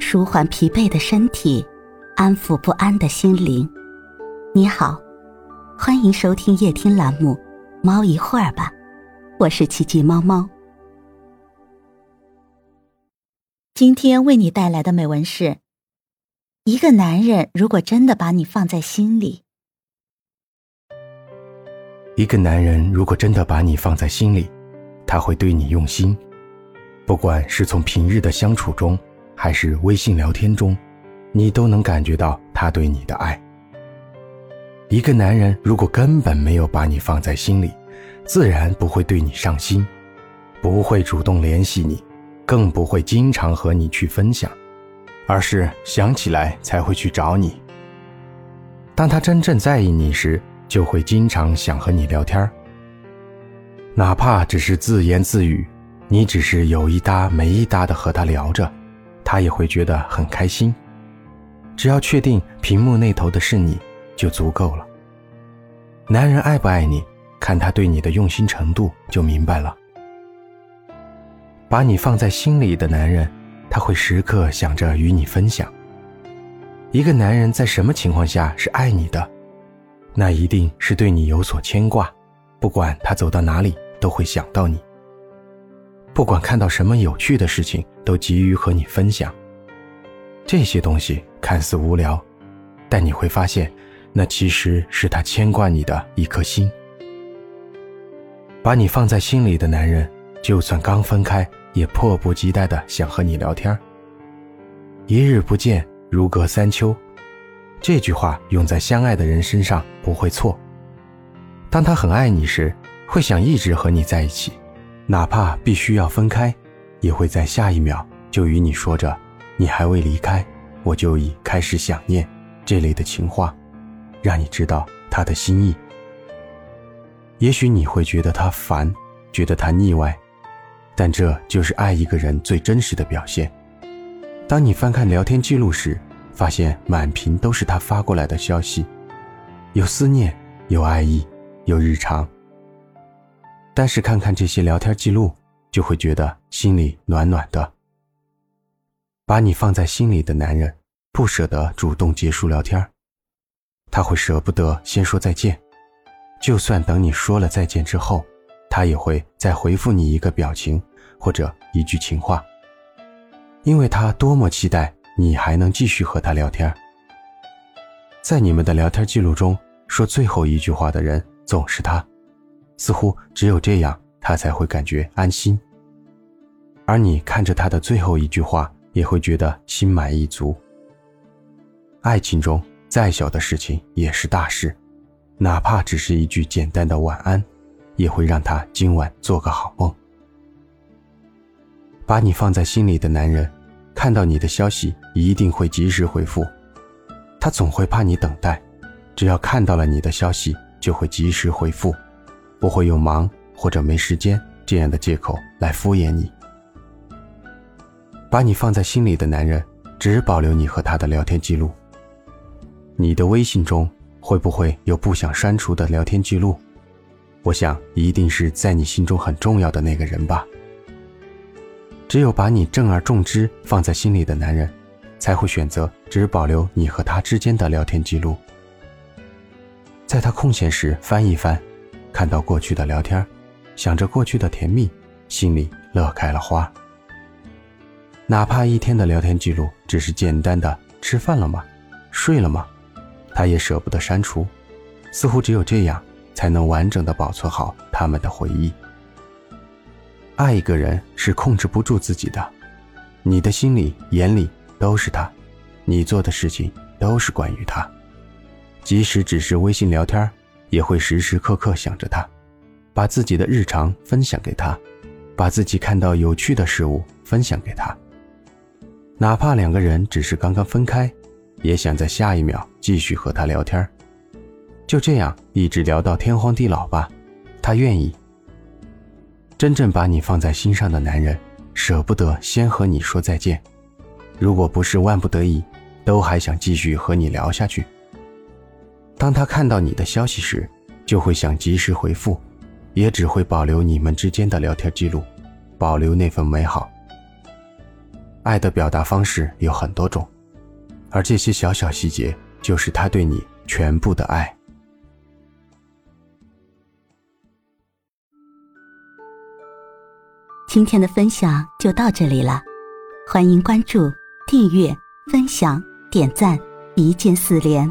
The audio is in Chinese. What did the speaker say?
舒缓疲惫的身体，安抚不安的心灵。你好，欢迎收听夜听栏目《猫一会儿吧》，我是奇迹猫猫。今天为你带来的美文是：一个男人如果真的把你放在心里，一个男人如果真的把你放在心里，他会对你用心。不管是从平日的相处中，还是微信聊天中，你都能感觉到他对你的爱。一个男人如果根本没有把你放在心里，自然不会对你上心，不会主动联系你，更不会经常和你去分享，而是想起来才会去找你。当他真正在意你时，就会经常想和你聊天哪怕只是自言自语。你只是有一搭没一搭的和他聊着，他也会觉得很开心。只要确定屏幕那头的是你，就足够了。男人爱不爱你，看他对你的用心程度就明白了。把你放在心里的男人，他会时刻想着与你分享。一个男人在什么情况下是爱你的，那一定是对你有所牵挂，不管他走到哪里都会想到你。不管看到什么有趣的事情，都急于和你分享。这些东西看似无聊，但你会发现，那其实是他牵挂你的一颗心。把你放在心里的男人，就算刚分开，也迫不及待的想和你聊天。一日不见，如隔三秋。这句话用在相爱的人身上不会错。当他很爱你时，会想一直和你在一起。哪怕必须要分开，也会在下一秒就与你说着“你还未离开，我就已开始想念”这类的情话，让你知道他的心意。也许你会觉得他烦，觉得他腻歪，但这就是爱一个人最真实的表现。当你翻看聊天记录时，发现满屏都是他发过来的消息，有思念，有爱意，有日常。但是看看这些聊天记录，就会觉得心里暖暖的。把你放在心里的男人，不舍得主动结束聊天，他会舍不得先说再见，就算等你说了再见之后，他也会再回复你一个表情或者一句情话，因为他多么期待你还能继续和他聊天。在你们的聊天记录中，说最后一句话的人总是他。似乎只有这样，他才会感觉安心。而你看着他的最后一句话，也会觉得心满意足。爱情中再小的事情也是大事，哪怕只是一句简单的晚安，也会让他今晚做个好梦。把你放在心里的男人，看到你的消息一定会及时回复。他总会怕你等待，只要看到了你的消息，就会及时回复。不会用忙或者没时间这样的借口来敷衍你。把你放在心里的男人，只保留你和他的聊天记录。你的微信中会不会有不想删除的聊天记录？我想一定是在你心中很重要的那个人吧。只有把你正而重之放在心里的男人，才会选择只保留你和他之间的聊天记录。在他空闲时翻一翻。看到过去的聊天，想着过去的甜蜜，心里乐开了花。哪怕一天的聊天记录只是简单的“吃饭了吗？睡了吗？”他也舍不得删除。似乎只有这样，才能完整的保存好他们的回忆。爱一个人是控制不住自己的，你的心里、眼里都是他，你做的事情都是关于他，即使只是微信聊天。也会时时刻刻想着他，把自己的日常分享给他，把自己看到有趣的事物分享给他。哪怕两个人只是刚刚分开，也想在下一秒继续和他聊天就这样一直聊到天荒地老吧，他愿意。真正把你放在心上的男人，舍不得先和你说再见，如果不是万不得已，都还想继续和你聊下去。当他看到你的消息时，就会想及时回复，也只会保留你们之间的聊天记录，保留那份美好。爱的表达方式有很多种，而这些小小细节就是他对你全部的爱。今天的分享就到这里了，欢迎关注、订阅、分享、点赞，一键四连，